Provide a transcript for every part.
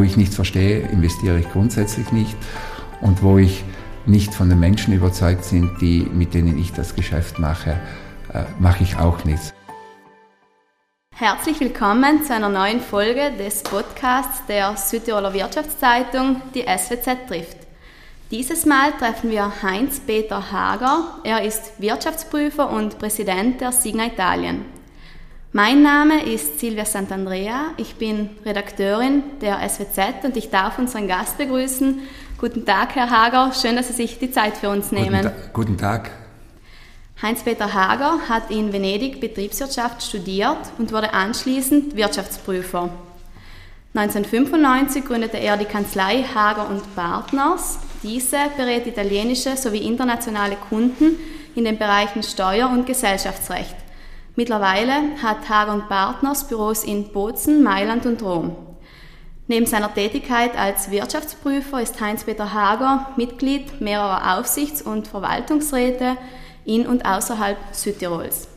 wo ich nichts verstehe, investiere ich grundsätzlich nicht. Und wo ich nicht von den Menschen überzeugt sind, die, mit denen ich das Geschäft mache, äh, mache ich auch nichts. Herzlich willkommen zu einer neuen Folge des Podcasts der Südtiroler Wirtschaftszeitung, die SWZ trifft. Dieses Mal treffen wir Heinz-Peter Hager. Er ist Wirtschaftsprüfer und Präsident der Signa Italien. Mein Name ist Silvia Sant'Andrea. Ich bin Redakteurin der SWZ und ich darf unseren Gast begrüßen. Guten Tag, Herr Hager. Schön, dass Sie sich die Zeit für uns nehmen. Guten, Ta guten Tag. Heinz-Peter Hager hat in Venedig Betriebswirtschaft studiert und wurde anschließend Wirtschaftsprüfer. 1995 gründete er die Kanzlei Hager und Partners. Diese berät italienische sowie internationale Kunden in den Bereichen Steuer- und Gesellschaftsrecht. Mittlerweile hat Hager Partners Büros in Bozen, Mailand und Rom. Neben seiner Tätigkeit als Wirtschaftsprüfer ist Heinz-Peter Hager Mitglied mehrerer Aufsichts- und Verwaltungsräte in und außerhalb Südtirols.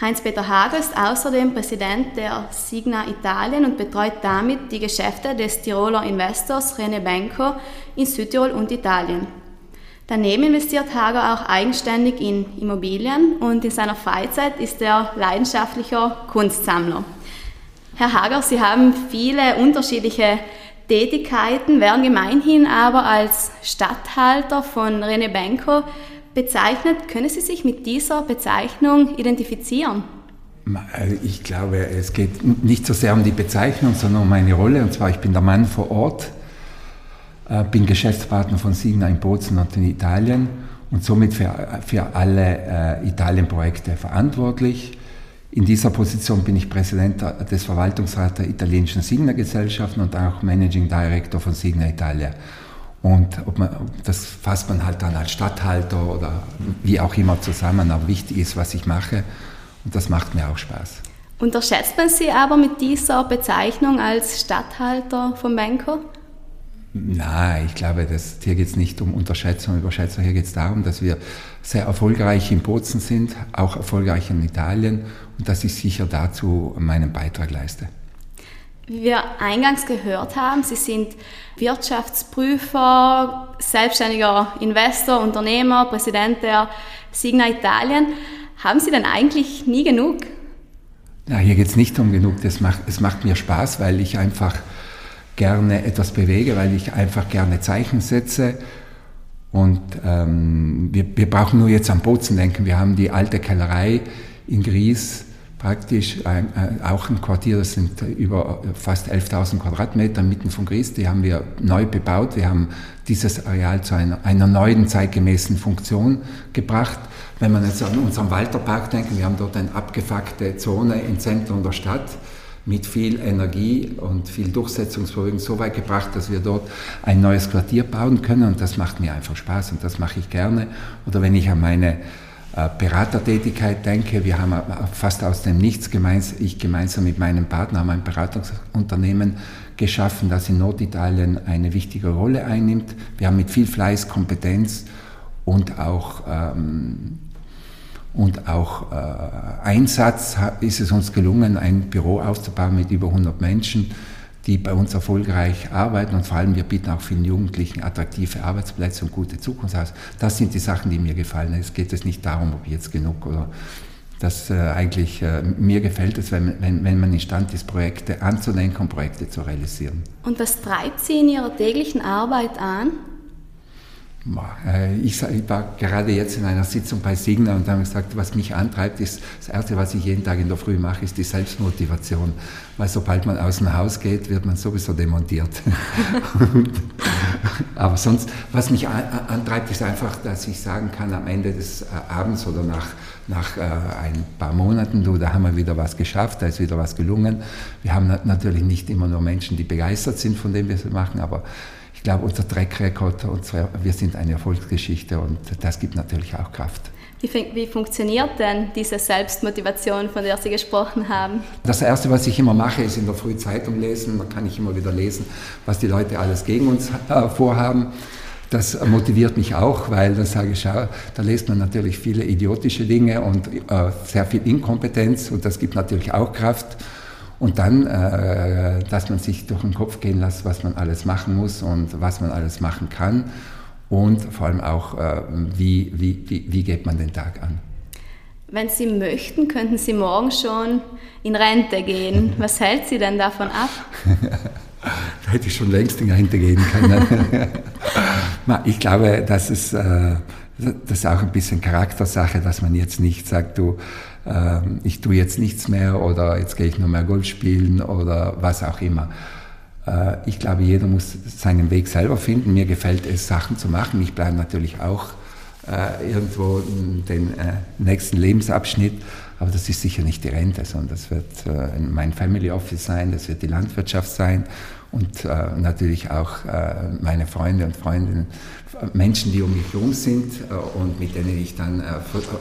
Heinz-Peter Hager ist außerdem Präsident der Signa Italien und betreut damit die Geschäfte des Tiroler Investors Rene Benko in Südtirol und Italien. Daneben investiert Hager auch eigenständig in Immobilien und in seiner Freizeit ist er leidenschaftlicher Kunstsammler. Herr Hager, Sie haben viele unterschiedliche Tätigkeiten, werden gemeinhin aber als Statthalter von René Benko bezeichnet. Können Sie sich mit dieser Bezeichnung identifizieren? Also ich glaube, es geht nicht so sehr um die Bezeichnung, sondern um meine Rolle. Und zwar, ich bin der Mann vor Ort bin Geschäftspartner von Signa in Bozen und in Italien und somit für, für alle äh, Italien-Projekte verantwortlich. In dieser Position bin ich Präsident des Verwaltungsrats der italienischen Signa-Gesellschaften und auch Managing Director von Signa Italia. Und man, das fasst man halt dann als Stadthalter oder wie auch immer zusammen, aber wichtig ist, was ich mache und das macht mir auch Spaß. Unterschätzt man Sie aber mit dieser Bezeichnung als Stadthalter von Benko? Nein, ich glaube, das, hier geht es nicht um Unterschätzung und Überschätzung. Hier geht es darum, dass wir sehr erfolgreich in Bozen sind, auch erfolgreich in Italien und dass ich sicher dazu meinen Beitrag leiste. Wie wir eingangs gehört haben, Sie sind Wirtschaftsprüfer, selbstständiger Investor, Unternehmer, Präsident der Signa Italien. Haben Sie denn eigentlich nie genug? Na, hier geht es nicht um genug. Das macht, es macht mir Spaß, weil ich einfach gerne etwas bewege, weil ich einfach gerne Zeichen setze. Und ähm, wir, wir brauchen nur jetzt am Bozen denken. Wir haben die alte Kellerei in Gries, praktisch ein, äh, auch ein Quartier, das sind über fast 11.000 Quadratmeter mitten von Gries, die haben wir neu bebaut. Wir haben dieses Areal zu einer, einer neuen, zeitgemäßen Funktion gebracht. Wenn man jetzt an unseren Walterpark denken, wir haben dort eine abgefuckte Zone im Zentrum der Stadt mit viel Energie und viel Durchsetzungsvermögen so weit gebracht, dass wir dort ein neues Quartier bauen können und das macht mir einfach Spaß und das mache ich gerne. Oder wenn ich an meine äh, Beratertätigkeit denke, wir haben fast aus dem Nichts gemeinsam, ich gemeinsam mit meinem Partner haben ein Beratungsunternehmen geschaffen, das in Norditalien eine wichtige Rolle einnimmt. Wir haben mit viel Fleiß, Kompetenz und auch ähm, und auch äh, Einsatz ist es uns gelungen, ein Büro aufzubauen mit über 100 Menschen, die bei uns erfolgreich arbeiten und vor allem wir bieten auch vielen Jugendlichen attraktive Arbeitsplätze und gute Zukunft aus. Das sind die Sachen, die mir gefallen. Es geht es nicht darum, ob jetzt genug oder das äh, eigentlich äh, mir gefällt es, wenn, wenn, wenn man imstand ist, Projekte anzudenken und Projekte zu realisieren. Und was treibt Sie in Ihrer täglichen Arbeit an? Äh, ich war gerade jetzt in einer Sitzung bei Signa und haben gesagt, was mich antreibt, ist das Erste, was ich jeden Tag in der Früh mache, ist die Selbstmotivation. Weil sobald man aus dem Haus geht, wird man sowieso demontiert. Aber sonst, was mich antreibt, ist einfach, dass ich sagen kann, am Ende des äh, Abends oder nach, nach äh, ein paar Monaten, du, da haben wir wieder was geschafft, da ist wieder was gelungen. Wir haben natürlich nicht immer nur Menschen, die begeistert sind von dem, was wir machen, aber glaube, unser Track Record, unsere, wir sind eine Erfolgsgeschichte und das gibt natürlich auch Kraft. Wie, wie, funktioniert denn diese Selbstmotivation, von der Sie gesprochen haben? Das Erste, was ich immer mache, ist in der Früh Zeitung lesen. Da kann ich immer wieder lesen, was die Leute alles gegen uns äh, vorhaben. Das motiviert mich auch, weil da sage ich, schau, da liest man natürlich viele idiotische Dinge und äh, sehr viel Inkompetenz und das gibt natürlich auch Kraft. Und dann, äh, dass man sich durch den Kopf gehen lässt, was man alles machen muss und was man alles machen kann. Und vor allem auch, äh, wie, wie, wie, wie geht man den Tag an. Wenn Sie möchten, könnten Sie morgen schon in Rente gehen. Was hält Sie denn davon ab? da hätte ich schon längst in Rente gehen können. ich glaube, dass es, äh, das ist auch ein bisschen Charaktersache, dass man jetzt nicht sagt, du, ähm, ich tue jetzt nichts mehr oder jetzt gehe ich nur mehr Golf spielen oder was auch immer. Äh, ich glaube, jeder muss seinen Weg selber finden. Mir gefällt es, Sachen zu machen. Ich bleibe natürlich auch äh, irgendwo den äh, nächsten Lebensabschnitt, aber das ist sicher nicht die Rente, sondern das wird mein Family Office sein, das wird die Landwirtschaft sein und natürlich auch meine Freunde und Freundinnen, Menschen, die um mich herum sind und mit denen ich dann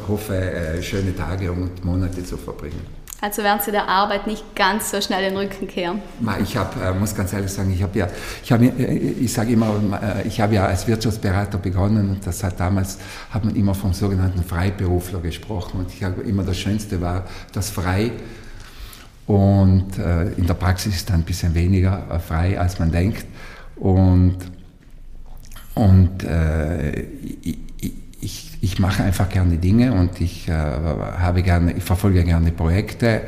hoffe, schöne Tage und Monate zu verbringen. Also werden Sie der Arbeit nicht ganz so schnell den Rücken kehren. Ich hab, äh, muss ganz ehrlich sagen, ich habe ja, ich, hab, äh, ich sage immer, äh, ich habe ja als Wirtschaftsberater begonnen und das hat damals, hat man immer vom sogenannten Freiberufler gesprochen und ich habe immer das Schönste war das Frei und in der Praxis ist dann ein bisschen weniger frei, als man denkt und, und äh, ich, ich, ich mache einfach gerne Dinge und ich äh, habe gerne, ich verfolge gerne Projekte.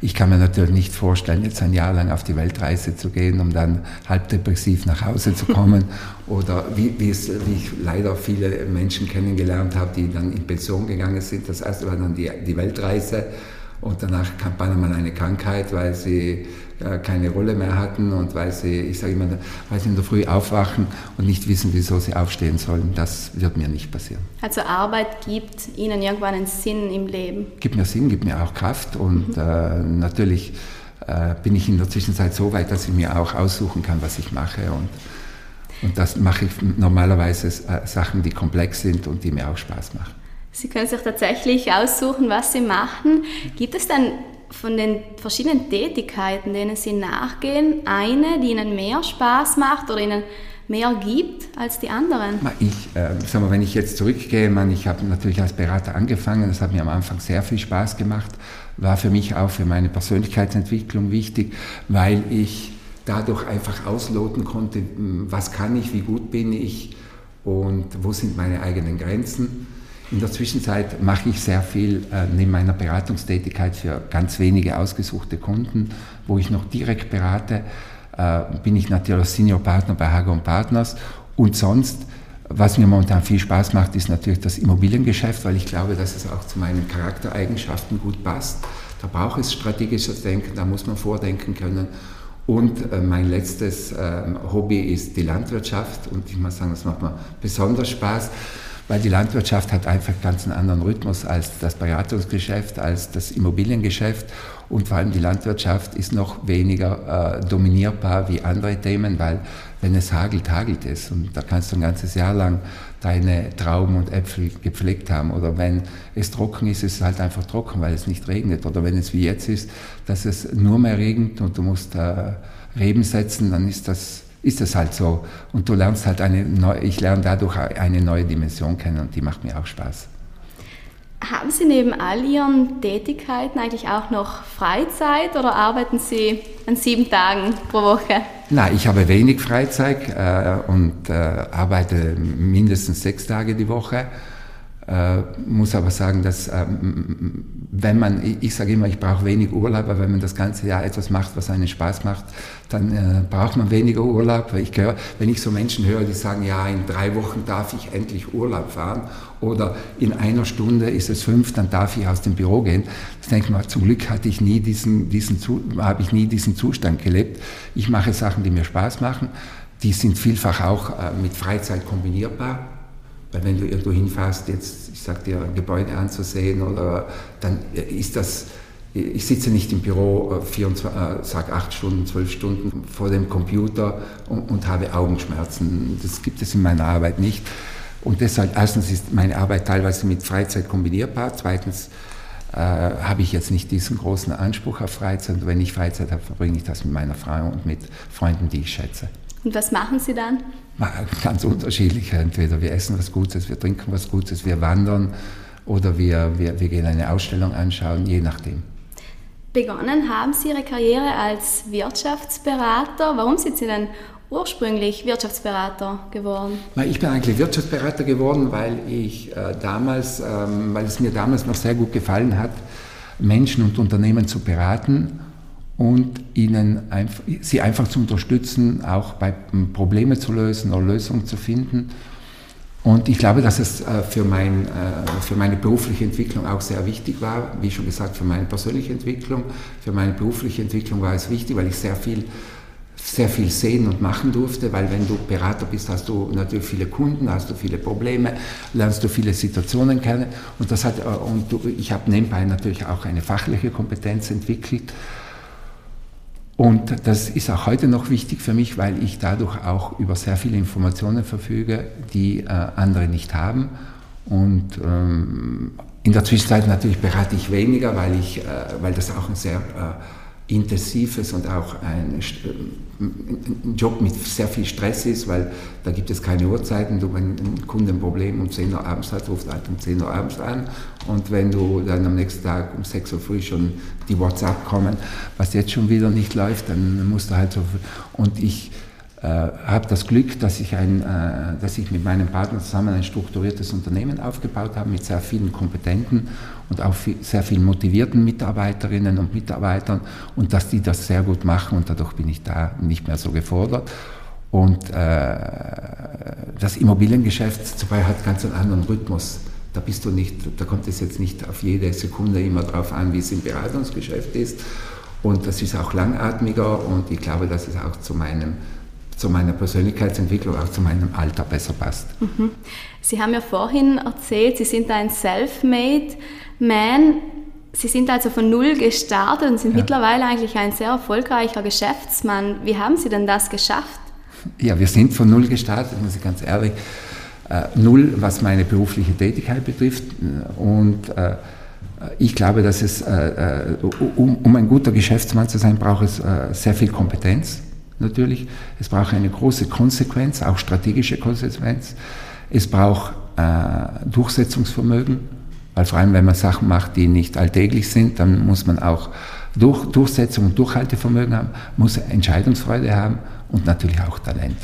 Ich kann mir natürlich nicht vorstellen, jetzt ein Jahr lang auf die Weltreise zu gehen, um dann halb depressiv nach Hause zu kommen. Oder wie, wie, es, wie ich leider viele Menschen kennengelernt habe, die dann in Pension gegangen sind. Das erste war dann die, die Weltreise und danach kam man eine Krankheit, weil sie äh, keine Rolle mehr hatten und weil sie, ich sage immer, weil sie in der Früh aufwachen und nicht wissen, wieso sie aufstehen sollen. Das wird mir nicht passieren. Also Arbeit gibt Ihnen irgendwann einen Sinn im Leben? Gibt mir Sinn, gibt mir auch Kraft und mhm. äh, natürlich äh, bin ich in der Zwischenzeit so weit, dass ich mir auch aussuchen kann, was ich mache und und das mache ich normalerweise äh, Sachen, die komplex sind und die mir auch Spaß machen. Sie können sich tatsächlich aussuchen, was Sie machen. Gibt es dann von den verschiedenen Tätigkeiten, denen Sie nachgehen, eine, die Ihnen mehr Spaß macht oder Ihnen mehr gibt als die anderen? Ich, äh, sag mal, wenn ich jetzt zurückgehe, man, ich habe natürlich als Berater angefangen, das hat mir am Anfang sehr viel Spaß gemacht, war für mich auch für meine Persönlichkeitsentwicklung wichtig, weil ich dadurch einfach ausloten konnte, was kann ich, wie gut bin ich und wo sind meine eigenen Grenzen. In der Zwischenzeit mache ich sehr viel äh, neben meiner Beratungstätigkeit für ganz wenige ausgesuchte Kunden, wo ich noch direkt berate. Äh, bin ich natürlich Senior Partner bei Hager Partners und sonst was mir momentan viel Spaß macht, ist natürlich das Immobiliengeschäft, weil ich glaube, dass es auch zu meinen Charaktereigenschaften gut passt. Da braucht es strategisches Denken, da muss man vordenken können. Und äh, mein letztes äh, Hobby ist die Landwirtschaft und ich muss sagen, das macht mir besonders Spaß weil die Landwirtschaft hat einfach ganz einen anderen Rhythmus als das Beratungsgeschäft, als das Immobiliengeschäft. Und vor allem die Landwirtschaft ist noch weniger äh, dominierbar wie andere Themen, weil wenn es hagelt, hagelt es und da kannst du ein ganzes Jahr lang deine Trauben und Äpfel gepflegt haben. Oder wenn es trocken ist, ist es halt einfach trocken, weil es nicht regnet. Oder wenn es wie jetzt ist, dass es nur mehr regnet und du musst äh, Reben setzen, dann ist das ist es halt so. Und du lernst halt eine neue, ich lerne dadurch eine neue Dimension kennen und die macht mir auch Spaß. Haben Sie neben all Ihren Tätigkeiten eigentlich auch noch Freizeit oder arbeiten Sie an sieben Tagen pro Woche? Nein, ich habe wenig Freizeit äh, und äh, arbeite mindestens sechs Tage die Woche. Äh, muss aber sagen, dass ähm, wenn man, ich, ich sage immer, ich brauche wenig Urlaub, aber wenn man das ganze Jahr etwas macht, was einen Spaß macht, dann äh, braucht man weniger Urlaub. Ich gehör, wenn ich so Menschen höre, die sagen, ja, in drei Wochen darf ich endlich Urlaub fahren oder in einer Stunde ist es fünf, dann darf ich aus dem Büro gehen. Das denke ich mal, zum Glück hatte ich nie diesen, diesen, habe ich nie diesen Zustand gelebt. Ich mache Sachen, die mir Spaß machen. Die sind vielfach auch äh, mit Freizeit kombinierbar weil wenn du irgendwo hinfährst, jetzt, ich sag dir, ein Gebäude anzusehen, oder dann ist das, ich sitze nicht im Büro 24, äh, sag acht Stunden, zwölf Stunden vor dem Computer und, und, habe Augenschmerzen. Das gibt es in meiner Arbeit nicht. Und deshalb, erstens ist meine Arbeit teilweise mit Freizeit kombinierbar. Zweitens äh, habe ich jetzt nicht diesen großen Anspruch auf Freizeit. Und wenn ich Freizeit habe, verbringe ich das mit meiner Frau und mit Freunden, die ich schätze. Und was machen Sie dann? Ganz unterschiedlich. Entweder wir essen was Gutes, wir trinken was Gutes, wir wandern oder wir, wir, wir gehen eine Ausstellung anschauen, je nachdem. Begonnen haben Sie Ihre Karriere als Wirtschaftsberater. Warum sind Sie denn ursprünglich Wirtschaftsberater geworden? Ich bin eigentlich Wirtschaftsberater geworden, weil ich äh, damals, ähm, weil es mir damals noch sehr gut gefallen hat, Menschen und Unternehmen zu beraten und ihnen einfach, sie einfach zu unterstützen, auch bei Probleme zu lösen oder Lösungen zu finden. Und ich glaube, dass es äh, für, mein, äh, für meine berufliche Entwicklung auch sehr wichtig war. Wie schon gesagt, für meine persönliche Entwicklung, für meine berufliche Entwicklung war es wichtig, weil ich sehr viel, sehr viel sehen und machen durfte, weil wenn du Berater bist, hast du natürlich viele Kunden, hast du viele Probleme, lernst du viele Situationen kennen. Und, das hat, äh, und ich habe nebenbei natürlich auch eine fachliche Kompetenz entwickelt. Und das ist auch heute noch wichtig für mich, weil ich dadurch auch über sehr viele Informationen verfüge, die äh, andere nicht haben. Und ähm, in der Zwischenzeit natürlich berate ich weniger, weil, ich, äh, weil das auch ein sehr äh, intensives und auch ein, ein, Job mit sehr viel Stress ist, weil da gibt es keine Uhrzeiten. Du, wenn ein Kunde ein Problem um 10 Uhr abends hat, ruft halt um 10 Uhr abends an. Und wenn du dann am nächsten Tag um 6 Uhr früh schon die WhatsApp kommen, was jetzt schon wieder nicht läuft, dann musst du halt so. Und ich äh, habe das Glück, dass ich, ein, äh, dass ich mit meinem Partner zusammen ein strukturiertes Unternehmen aufgebaut habe mit sehr vielen kompetenten und auch viel, sehr vielen motivierten Mitarbeiterinnen und Mitarbeitern und dass die das sehr gut machen und dadurch bin ich da nicht mehr so gefordert. Und äh, das Immobiliengeschäft zum Beispiel hat ganz einen anderen Rhythmus. Da bist du nicht, da kommt es jetzt nicht auf jede Sekunde immer darauf an, wie es im Beratungsgeschäft ist. Und das ist auch langatmiger und ich glaube, dass es auch zu meinem zu meiner Persönlichkeitsentwicklung, auch zu meinem Alter besser passt. Mhm. Sie haben ja vorhin erzählt, Sie sind ein Self-Made Man. Sie sind also von Null gestartet und sind ja. mittlerweile eigentlich ein sehr erfolgreicher Geschäftsmann. Wie haben Sie denn das geschafft? Ja, wir sind von Null gestartet, muss ich ganz ehrlich. Äh, Null, was meine berufliche Tätigkeit betrifft. Und äh, ich glaube, dass es, äh, äh um, um, ein guter Geschäftsmann zu sein, braucht es sehr viel Kompetenz natürlich. Es braucht eine große Konsequenz, auch strategische Konsequenz. Es braucht äh, Durchsetzungsvermögen, weil vor allem, wenn man Sachen macht, die nicht alltäglich sind, dann muss man auch durch, Durchsetzung und Durchhaltevermögen haben, muss Entscheidungsfreude haben und natürlich auch Talent.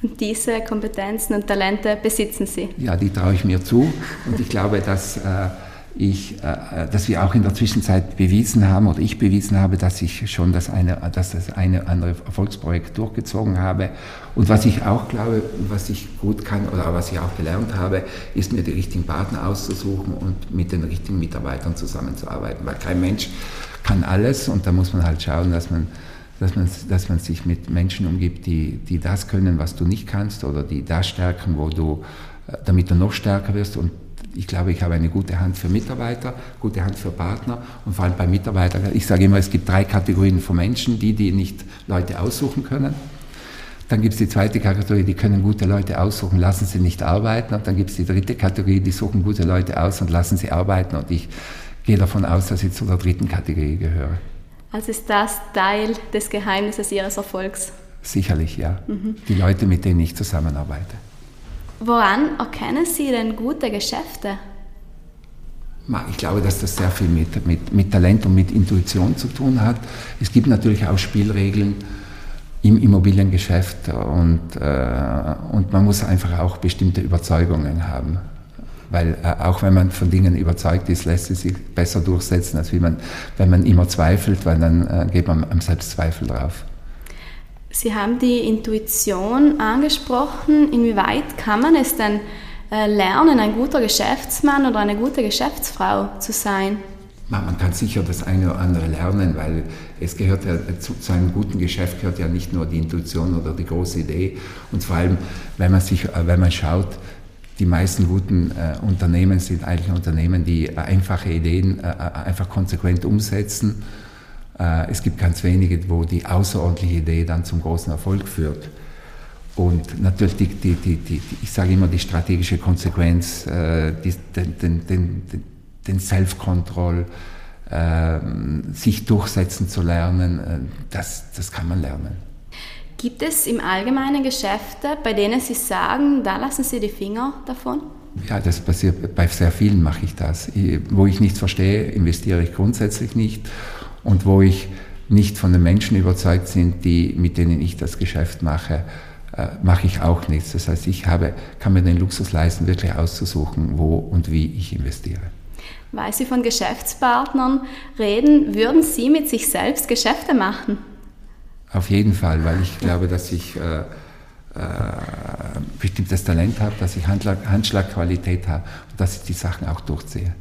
Und diese Kompetenzen und Talente besitzen Sie? Ja, die traue ich mir zu und ich glaube, dass äh, ich, äh, dass wir auch in der Zwischenzeit bewiesen haben oder ich bewiesen habe, dass ich schon das eine, dass das eine andere Erfolgsprojekt durchgezogen habe. Und was ich auch glaube, was ich gut kann oder was ich auch gelernt habe, ist mir die richtigen Partner auszusuchen und mit den richtigen Mitarbeitern zusammenzuarbeiten. Weil kein Mensch kann alles und da muss man halt schauen, dass man dass man, dass man sich mit Menschen umgibt, die, die das können, was du nicht kannst oder die das stärken, wo du, äh, damit du noch stärker wirst. Und ich glaube, ich habe eine gute Hand für Mitarbeiter, gute Hand für Partner und vor allem bei Mitarbeitern. Ich sage immer, es gibt drei Kategorien von Menschen, die, die nicht Leute aussuchen können. Dann gibt es die zweite Kategorie, die können gute Leute aussuchen, lassen sie nicht arbeiten. Und dann gibt es die dritte Kategorie, die suchen gute Leute aus und lassen sie arbeiten. Und ich gehe davon aus, dass ich zu der dritten Kategorie gehöre. Also ist das Teil des Geheimnisses Ihres Erfolgs? Sicherlich, ja. Mhm. Die Leute, mit denen ich zusammenarbeite. Woran erkennen Sie denn gute Geschäfte? Ich glaube, dass das sehr viel mit, mit, mit Talent und mit Intuition zu tun hat. Es gibt natürlich auch Spielregeln im Immobiliengeschäft und, äh, und man muss einfach auch bestimmte Überzeugungen haben. Weil äh, auch wenn man von Dingen überzeugt ist, lässt es sich besser durchsetzen, als wie man, wenn man immer zweifelt, weil dann äh, geht man am Selbstzweifel drauf. Sie haben die Intuition angesprochen. Inwieweit kann man es denn äh, lernen, ein guter Geschäftsmann oder eine gute Geschäftsfrau zu sein? Man kann sicher das eine oder andere lernen, weil es gehört ja zu, zu, einem guten Geschäft gehört ja nicht nur die Intuition oder die große Idee. Und vor allem, wenn man sich, äh, wenn man schaut, die meisten guten äh, Unternehmen sind eigentlich Unternehmen, die äh, einfache Ideen äh, äh einfach konsequent umsetzen äh, es gibt ganz wenige, wo die außerordentliche Idee dann zum großen Erfolg führt. Und natürlich, die, die, die, ich sage immer, die strategische Konsequenz, äh, den, den, den, den Self-Control, äh, sich durchsetzen zu lernen, äh, das, das kann man lernen. Gibt es im Allgemeinen Geschäfte, bei denen Sie sagen, da lassen Sie die Finger davon? Ja, das passiert, bei sehr vielen mache ich das. Wo ich nichts verstehe, investiere ich grundsätzlich nicht. Und wo ich nicht von den Menschen überzeugt sind, die, mit denen ich das Geschäft mache, äh, mache ich auch nichts. Das heißt, ich habe, kann mir den Luxus leisten, wirklich auszusuchen, wo und wie ich investiere. Weil Sie von Geschäftspartnern reden, würden Sie mit sich selbst Geschäfte machen? Auf jeden Fall, weil ich glaube, dass ich äh, äh, bestimmtes Talent habe, dass ich Handschlag, Handschlagqualität habe und dass ich die Sachen auch durchziehe.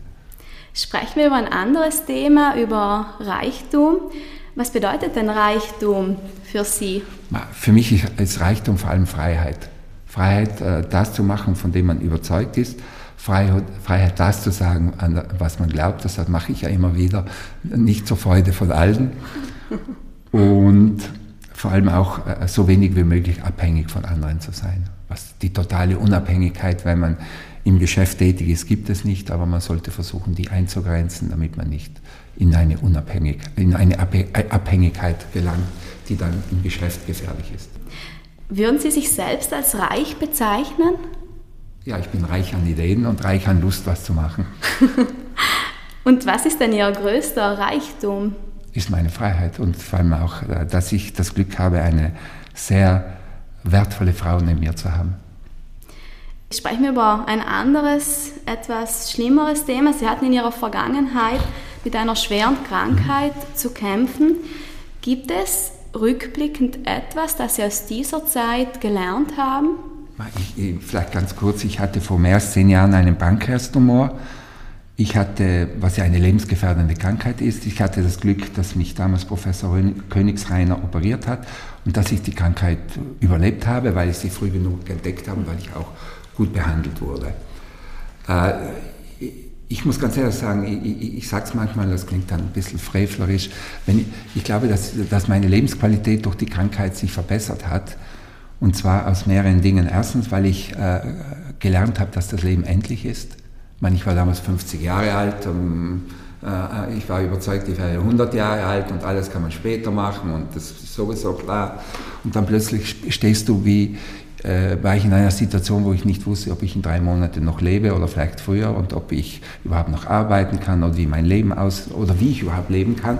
Sprechen wir über ein anderes Thema, über Reichtum. Was bedeutet denn Reichtum für Sie? Für mich ist Reichtum vor allem Freiheit. Freiheit, äh, das zu machen, von dem man überzeugt ist. Freiheit, das zu sagen, was man glaubt. Das mache ich ja immer wieder. Nicht zur Freude von allen. Und vor allem auch äh, so wenig wie möglich abhängig von anderen zu sein. Was die totale Unabhängigkeit, wenn man im Geschäft tätig ist, gibt es nicht, aber man sollte versuchen, die einzugrenzen, damit man nicht in eine, Unabhängig in eine Abhängigkeit gelangt, die dann im Geschäft gefährlich ist. Würden Sie sich selbst als reich bezeichnen? Ja, ich bin reich an Ideen und reich an Lust, was zu machen. und was ist denn Ihr größter Reichtum? Ist meine Freiheit und vor allem auch, äh, dass ich das Glück habe, eine sehr wertvolle Frau neben mir zu haben. Sprechen wir über ein anderes, etwas schlimmeres Thema. Sie hatten in Ihrer Vergangenheit mit einer schweren Krankheit zu kämpfen. Gibt es rückblickend etwas, das Sie aus dieser Zeit gelernt haben? Ich, vielleicht ganz kurz, ich hatte vor mehr als zehn Jahren einen Pankreastumor. Ich hatte, was ja eine lebensgefährdende Krankheit ist, ich hatte das Glück, dass mich damals Professor Königsreiner operiert hat und dass ich die Krankheit überlebt habe, weil ich sie früh genug entdeckt habe und weil ich auch gut behandelt wurde. Äh, ich muss ganz ehrlich sagen, ich, ich, ich sage es manchmal, das klingt dann ein bisschen frevlerisch, wenn ich, ich glaube, dass, dass meine Lebensqualität durch die Krankheit sich verbessert hat. Und zwar aus mehreren Dingen. Erstens, weil ich äh, gelernt habe, dass das Leben endlich ist. Ich meine, ich war damals 50 Jahre alt, und, ich war überzeugt, ich wäre 100 Jahre alt und alles kann man später machen und das ist sowieso klar. Und dann plötzlich stehst du wie äh, war ich in einer Situation, wo ich nicht wusste, ob ich in drei Monaten noch lebe oder vielleicht früher und ob ich überhaupt noch arbeiten kann oder wie mein Leben aus oder wie ich überhaupt leben kann.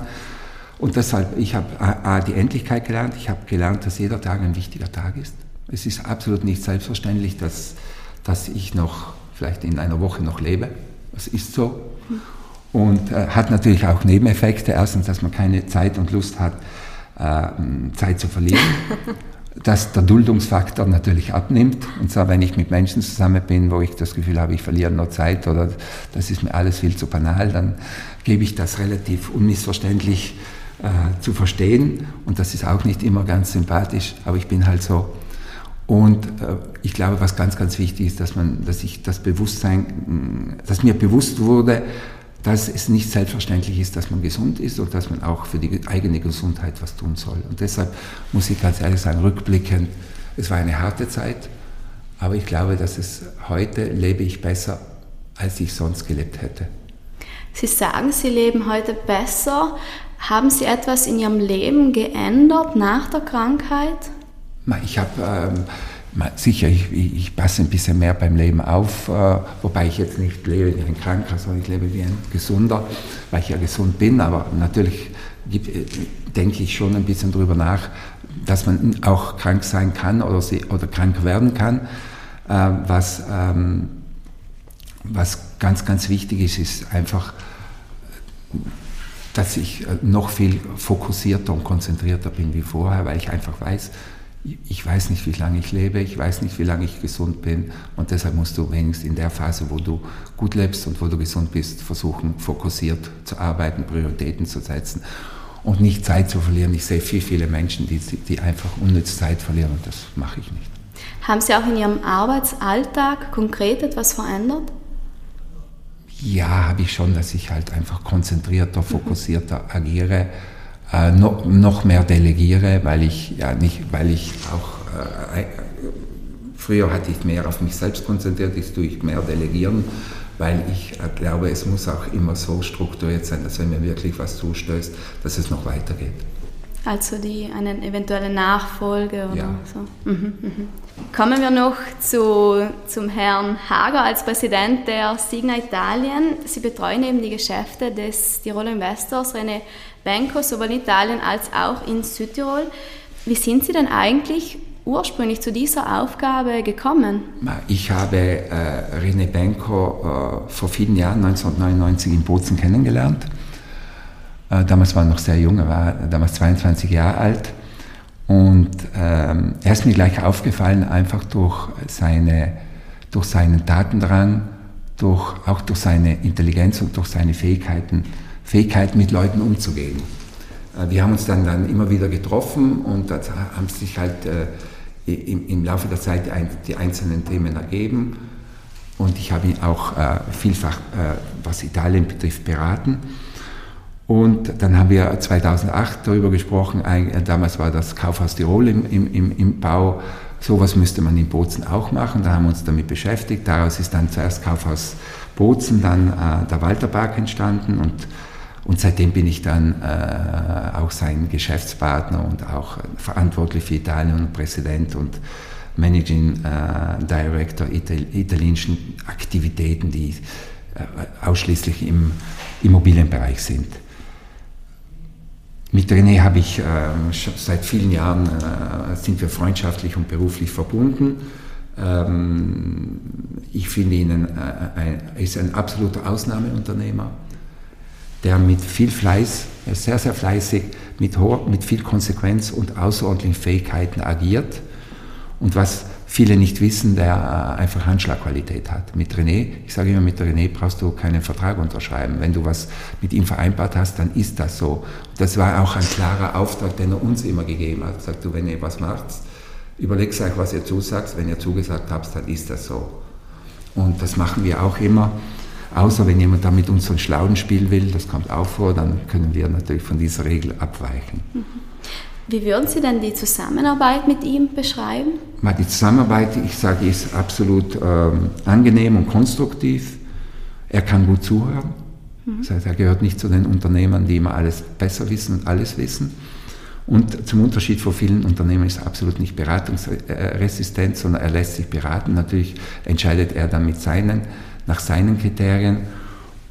Und deshalb, ich habe A, die Endlichkeit gelernt, ich habe gelernt, dass jeder Tag ein wichtiger Tag ist. Es ist absolut nicht selbstverständlich, dass, dass ich noch vielleicht in einer Woche noch lebe. Es ist so. Und äh, hat natürlich auch Nebeneffekte. Erstens, dass man keine Zeit und Lust hat, äh, Zeit zu verlieren. dass der Duldungsfaktor natürlich abnimmt. Und zwar, wenn ich mit Menschen zusammen bin, wo ich das Gefühl habe, ich verliere nur Zeit oder das ist mir alles viel zu banal, dann gebe ich das relativ unmissverständlich äh, zu verstehen. Und das ist auch nicht immer ganz sympathisch, aber ich bin halt so. Und äh, ich glaube, was ganz, ganz wichtig ist, dass man, dass ich das Bewusstsein, dass mir bewusst wurde, dass es nicht selbstverständlich ist, dass man gesund ist und dass man auch für die eigene Gesundheit was tun soll. Und deshalb muss ich ganz ehrlich sagen, rückblickend, es war eine harte Zeit, aber ich glaube, dass es heute lebe ich besser, als ich sonst gelebt hätte. Sie sagen, Sie leben heute besser. Haben Sie etwas in Ihrem Leben geändert nach der Krankheit? Ich habe ähm, Sicher, ich, ich, passe ein bisschen mehr beim Leben auf, äh, wobei ich jetzt nicht lebe wie ein Kranker, sondern ich lebe wie ein Gesunder, weil ich ja gesund bin. Aber natürlich äh, denke ich schon ein bisschen darüber nach, dass man auch krank sein kann oder, sie, oder krank werden kann. Äh, was, ähm, was ganz, ganz wichtig ist, ist einfach, dass ich noch viel fokussierter und konzentrierter bin wie vorher, weil ich einfach weiß, ich weiß nicht, wie lange ich lebe, ich weiß nicht, wie lange ich gesund bin und deshalb musst du wenigstens in der Phase, wo du gut lebst und wo du gesund bist, versuchen, fokussiert zu arbeiten, Prioritäten zu setzen und nicht Zeit zu verlieren. Ich sehe viel, viele Menschen, die, die einfach unnütz Zeit verlieren und das mache ich nicht. Haben Sie auch in Ihrem Arbeitsalltag konkret etwas verändert? Ja, habe ich schon, dass ich halt einfach konzentrierter, fokussierter agiere äh, noch, noch mehr delegiere, weil ich ja nicht, weil ich auch äh, früher hatte ich mehr auf mich selbst konzentriert, jetzt tue ich mehr delegieren, weil ich äh, glaube, es muss auch immer so strukturiert sein, dass wenn mir wirklich was zustößt, dass es noch weitergeht. Also die eine eventuelle Nachfolge oder ja. so. Mhm, mhm. Kommen wir noch zu, zum Herrn Hager als Präsident der Signa Italien. Sie betreuen eben die Geschäfte des Tiroler Investors René Benko sowohl in Italien als auch in Südtirol. Wie sind Sie denn eigentlich ursprünglich zu dieser Aufgabe gekommen? Ich habe äh, René Benko äh, vor vielen Jahren, 1999, in Bozen kennengelernt. Äh, damals war er noch sehr jung, er war damals 22 Jahre alt. Und ähm, er ist mir gleich aufgefallen, einfach durch, seine, durch seinen Datendrang, durch, auch durch seine Intelligenz und durch seine Fähigkeiten, Fähigkeiten mit Leuten umzugehen. Äh, wir haben uns dann, dann immer wieder getroffen und da haben sich halt äh, im, Laufe der Zeit die, einzelnen Themen ergeben. Und ich habe ihn auch äh, vielfach, was Italien betrifft, beraten. Und dann haben wir 2008 darüber gesprochen, damals war das Kaufhaus Tirol im, im, im Bau, sowas müsste man in Bozen auch machen, da haben wir uns damit beschäftigt. Daraus ist dann zuerst Kaufhaus Bozen, dann der Walterpark entstanden und, und seitdem bin ich dann äh, auch sein Geschäftspartner und auch verantwortlich für Italien und Präsident und Managing äh, Director Ital italienischen Aktivitäten, die äh, ausschließlich im Immobilienbereich sind. Mit René habe ich äh, seit vielen Jahren äh, sind wir freundschaftlich und beruflich verbunden. Ähm, ich finde ihn äh, ein, ist ein absoluter Ausnahmeunternehmer, der mit viel Fleiß, sehr sehr fleißig, mit, mit viel Konsequenz und außerordentlichen Fähigkeiten agiert. Und was viele nicht wissen, der äh, einfach Handschlagqualität hat. Mit René, ich sage immer, mit René brauchst du keinen Vertrag unterschreiben. Wenn du was mit ihm vereinbart hast, dann ist das so. Das war auch ein klarer Auftrag, den er uns immer gegeben hat. Sagt, du, wenn ihr was macht, überlegst euch, was ihr zusagt. Wenn ihr zugesagt habt, dann ist das so. Und das machen wir auch immer. Außer wenn jemand da mit uns so ein Schlauenspiel will, das kommt auch vor, dann können wir natürlich von dieser Regel abweichen. Mhm. Wie würden Sie denn die Zusammenarbeit mit ihm beschreiben? Die Zusammenarbeit, ich sage, ist absolut ähm, angenehm und konstruktiv. Er kann gut zuhören. Mhm. Das heißt, er gehört nicht zu den Unternehmern, die immer alles besser wissen und alles wissen. Und zum Unterschied von vielen Unternehmen ist er absolut nicht beratungsresistent, sondern er lässt sich beraten. Natürlich entscheidet er dann mit seinen, nach seinen Kriterien.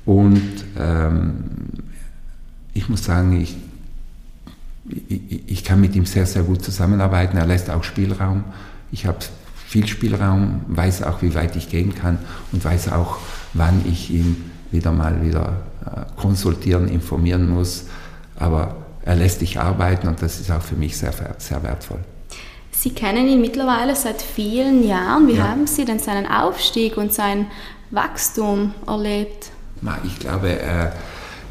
Und ähm, ich muss sagen, ich ich kann mit ihm sehr, sehr gut zusammenarbeiten. Er lässt auch Spielraum. Ich habe viel Spielraum, weiß auch, wie weit ich gehen kann und weiß auch, wann ich ihn wieder mal wieder äh, konsultieren, informieren muss. Aber er lässt dich arbeiten und das ist auch für mich sehr, sehr wertvoll. Sie kennen ihn mittlerweile seit vielen Jahren. Wie ja. haben Sie denn seinen Aufstieg und sein Wachstum erlebt? Ich glaube, er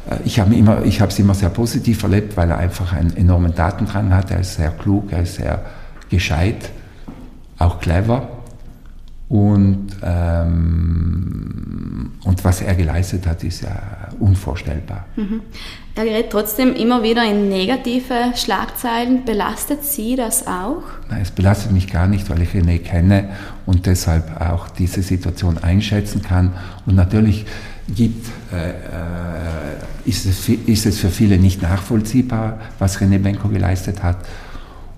äh, ich habe immer, ich habe es immer sehr positiv erlebt, weil er einfach einen enormen Datendrang hat. Er ist sehr klug, er ist sehr gescheit, auch clever. Und, ähm, und was er geleistet hat, ist ja unvorstellbar. Mhm. Er gerät trotzdem immer wieder in negative Schlagzeilen. Belastet Sie das auch? Nein, es belastet mich gar nicht, weil ich René kenne und deshalb auch diese Situation einschätzen kann. Und natürlich gibt, äh, äh, ist, es, ist es für viele nicht nachvollziehbar, was René Benko geleistet hat.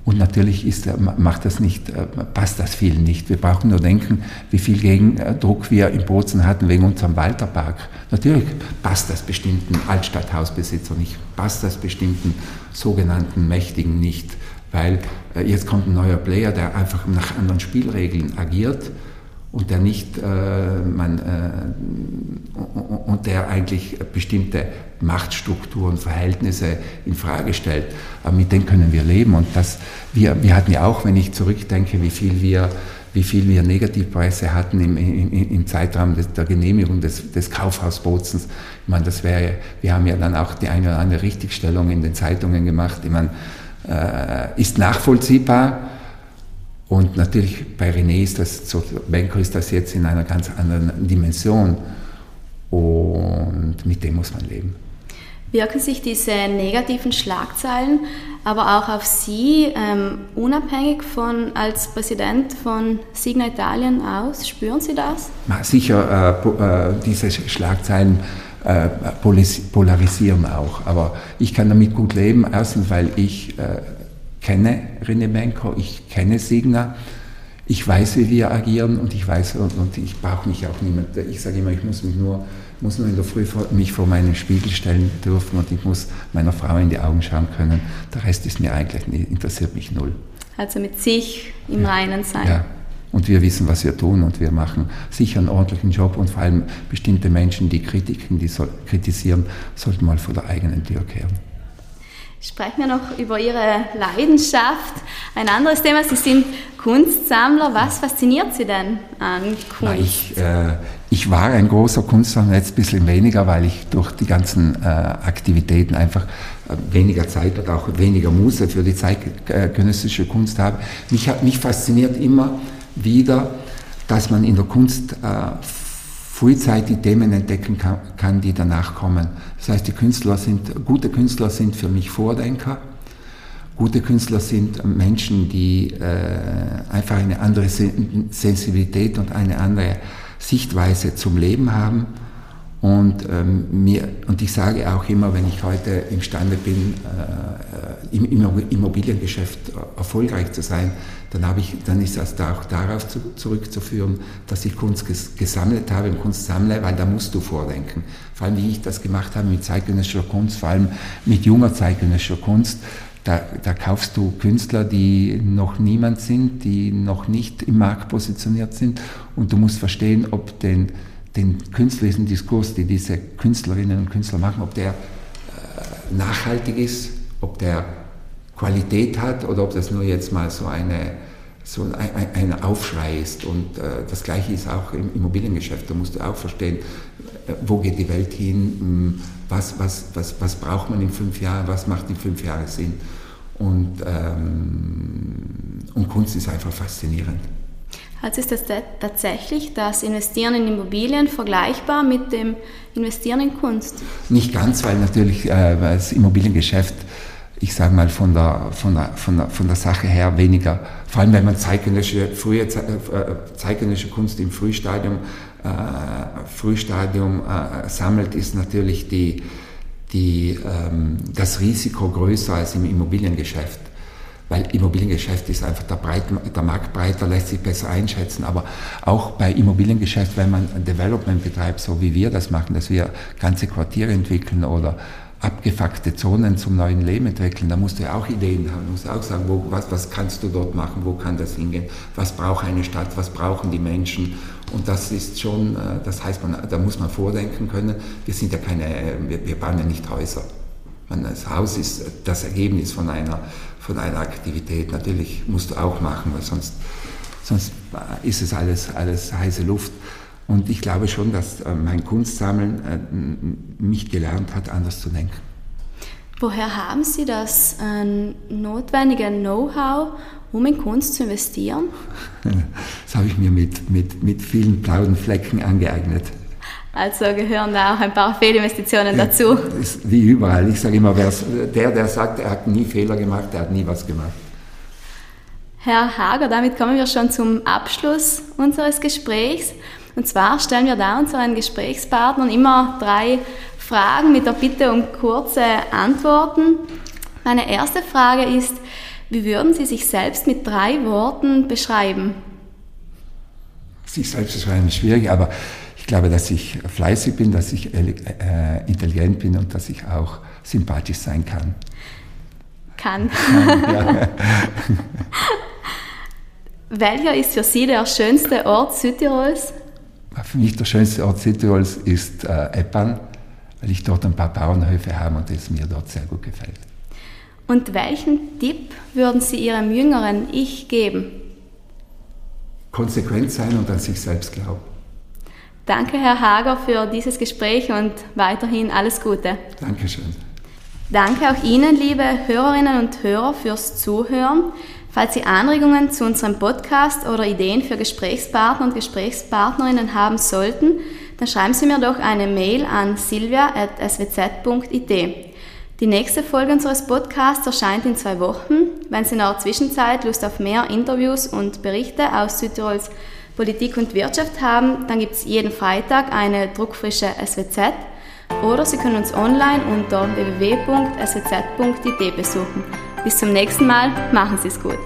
Und natürlich ist, macht das nicht, äh, passt das vielen nicht. Wir brauchen nur denken, wie viel Gegendruck wir in Bozen hatten wegen unserem Walterpark. Natürlich passt das bestimmten Altstadthausbesitzer nicht, passt das bestimmten sogenannten Mächtigen nicht, weil äh, jetzt kommt ein neuer Player, der einfach nach anderen Spielregeln agiert und der nicht, äh, man, äh, und der eigentlich bestimmte Machtstrukturen, Verhältnisse in Frage stellt. Aber mit denen können wir leben. Und das, wir, wir hatten ja auch, wenn ich zurückdenke, wie viel wir, wie viel wir Negativpresse hatten im, im, im Zeitraum des, der Genehmigung des, des Kaufhausbotsens. Ich meine, das wäre, wir haben ja dann auch die eine oder andere Richtigstellung in den Zeitungen gemacht. Ich meine, äh, ist nachvollziehbar und natürlich bei René ist das, so Benko ist das jetzt in einer ganz anderen Dimension und mit dem muss man leben. Wirken sich diese negativen Schlagzeilen aber auch auf Sie ähm, unabhängig von als Präsident von Signa Italien aus? Spüren Sie das? Sicher, äh, äh, diese Schlagzeilen äh, polarisieren auch, aber ich kann damit gut leben. Erstens, weil ich äh, kenne René Benko, ich kenne Signa, ich weiß, wie wir agieren und ich weiß, und, und ich brauche mich auch niemand, ich sage immer, ich muss mich nur muss nur in der Früh mich vor meinen Spiegel stellen dürfen und ich muss meiner Frau in die Augen schauen können. Der Rest ist mir eigentlich, interessiert mich null. Also mit sich im ja. Reinen sein. Ja. Und wir wissen, was wir tun und wir machen sicher einen ordentlichen Job und vor allem bestimmte Menschen, die Kritiken, die so, kritisieren, sollten mal vor der eigenen Tür kehren. Sprechen wir noch über Ihre Leidenschaft. Ein anderes Thema, Sie sind Kunstsammler. Was fasziniert Sie denn an Kunst? Na, ich, äh, ich, war ein großer Kunstsammler, jetzt ein bisschen weniger, weil ich durch die ganzen äh, Aktivitäten einfach äh, weniger Zeit oder auch weniger Muße für die zeitgenössische Kunst habe. Mich, mich fasziniert immer wieder, dass man in der Kunst äh, frühzeitig Themen entdecken kann, die danach kommen. Das heißt, die Künstler sind, gute Künstler sind für mich Vordenker. Gute Künstler sind Menschen, die äh, einfach eine andere Sensibilität und eine andere Sichtweise zum Leben haben. Und, ähm, mir, und ich sage auch immer, wenn ich heute imstande bin, äh, im Immobiliengeschäft erfolgreich zu sein, dann, habe ich, dann ist das auch darauf zu, zurückzuführen, dass ich Kunst ges gesammelt habe und Kunst sammle, weil da musst du vordenken. Vor allem, wie ich das gemacht habe mit zeitgenössischer Kunst, vor allem mit junger zeitgenössischer Kunst, da, da, kaufst du Künstler, die noch niemand sind, die noch nicht im Markt positioniert sind und du musst verstehen, ob den den künstlerischen Diskurs, die diese Künstlerinnen und Künstler machen, ob der äh, nachhaltig ist, ob der Qualität hat oder ob das nur jetzt mal so, eine, so ein, ein Aufschrei ist. Und äh, das Gleiche ist auch im Immobiliengeschäft. Da musst du auch verstehen, äh, wo geht die Welt hin, hm, was, was, was, was braucht man in fünf Jahren, was macht in fünf Jahren Sinn. Und, ähm, und Kunst ist einfach faszinierend. Also ist das tatsächlich das Investieren in Immobilien vergleichbar mit dem Investieren in Kunst? Nicht ganz, weil natürlich äh, das Immobiliengeschäft, ich sage mal von der, von, der, von, der, von der Sache her weniger, vor allem wenn man zeitgenössische, frühe äh, zeitgenössische Kunst im Frühstadium, äh, Frühstadium äh, sammelt, ist natürlich die, die, ähm, das Risiko größer als im Immobiliengeschäft weil Immobiliengeschäft ist einfach der, Breit, der Markt breiter, lässt sich besser einschätzen. Aber auch bei Immobiliengeschäft, wenn man ein Development betreibt, so wie wir das machen, dass wir ganze Quartiere entwickeln oder abgefuckte Zonen zum neuen Leben entwickeln, da musst du ja auch Ideen haben, du musst auch sagen, wo, was, was kannst du dort machen, wo kann das hingehen, was braucht eine Stadt, was brauchen die Menschen? Und das ist schon, äh, das heißt, man, da muss man vordenken können, wir sind ja keine, wir, wir bauen ja nicht Häuser. Das Haus ist das Ergebnis von einer von einer Aktivität. Natürlich musst du auch machen, weil sonst, sonst ist es alles, alles heiße Luft. Und ich glaube schon, dass äh, mein Kunstsammeln äh, mich gelernt hat, anders zu denken. Woher haben Sie das äh, notwendige Know-how, um in Kunst zu investieren? Das habe ich mir mit, mit, mit vielen blauen Flecken angeeignet. Also gehören da auch ein paar Fehlinvestitionen dazu. Ist wie überall. Ich sage immer, der, der sagt, er hat nie Fehler gemacht, der hat nie was gemacht. Herr Hager, damit kommen wir schon zum Abschluss unseres Gesprächs. Und zwar stellen wir da unseren Gesprächspartnern immer drei Fragen mit der Bitte um kurze Antworten. Meine erste Frage ist, wie würden Sie sich selbst mit drei Worten beschreiben? Sich selbst beschreiben ist schwierig, aber glaube, dass ich fleißig bin, dass ich äh, intelligent bin und dass ich auch sympathisch sein kann. Kann. ja. Welcher ist für Sie der schönste Ort Südtirols? Für mich der schönste Ort Südtirols ist äh, Eppan, weil ich dort ein paar Bauernhöfe habe und es mir dort sehr gut gefällt. Und welchen Tipp würden Sie Ihrem jüngeren Ich geben? Konsequent sein und an sich selbst glauben. Danke, Herr Hager, für dieses Gespräch und weiterhin alles Gute. Dankeschön. Danke auch Ihnen, liebe Hörerinnen und Hörer, fürs Zuhören. Falls Sie Anregungen zu unserem Podcast oder Ideen für Gesprächspartner und Gesprächspartnerinnen haben sollten, dann schreiben Sie mir doch eine Mail an silvia.swz.it. Die nächste Folge unseres Podcasts erscheint in zwei Wochen. Wenn Sie in der Zwischenzeit Lust auf mehr Interviews und Berichte aus Südtirols Politik und Wirtschaft haben, dann gibt es jeden Freitag eine druckfrische SWZ oder Sie können uns online unter www.swz.it besuchen. Bis zum nächsten Mal, machen Sie es gut.